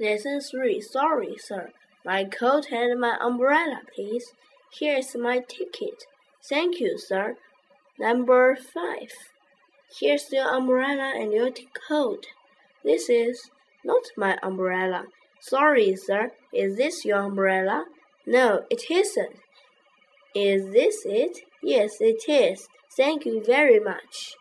Lesson 3 Sorry, sir. My coat and my umbrella, please. Here's my ticket. Thank you, sir. Number 5. Here's your umbrella and your coat. This is not my umbrella. Sorry, sir. Is this your umbrella? No, it isn't. Is this it? Yes, it is. Thank you very much.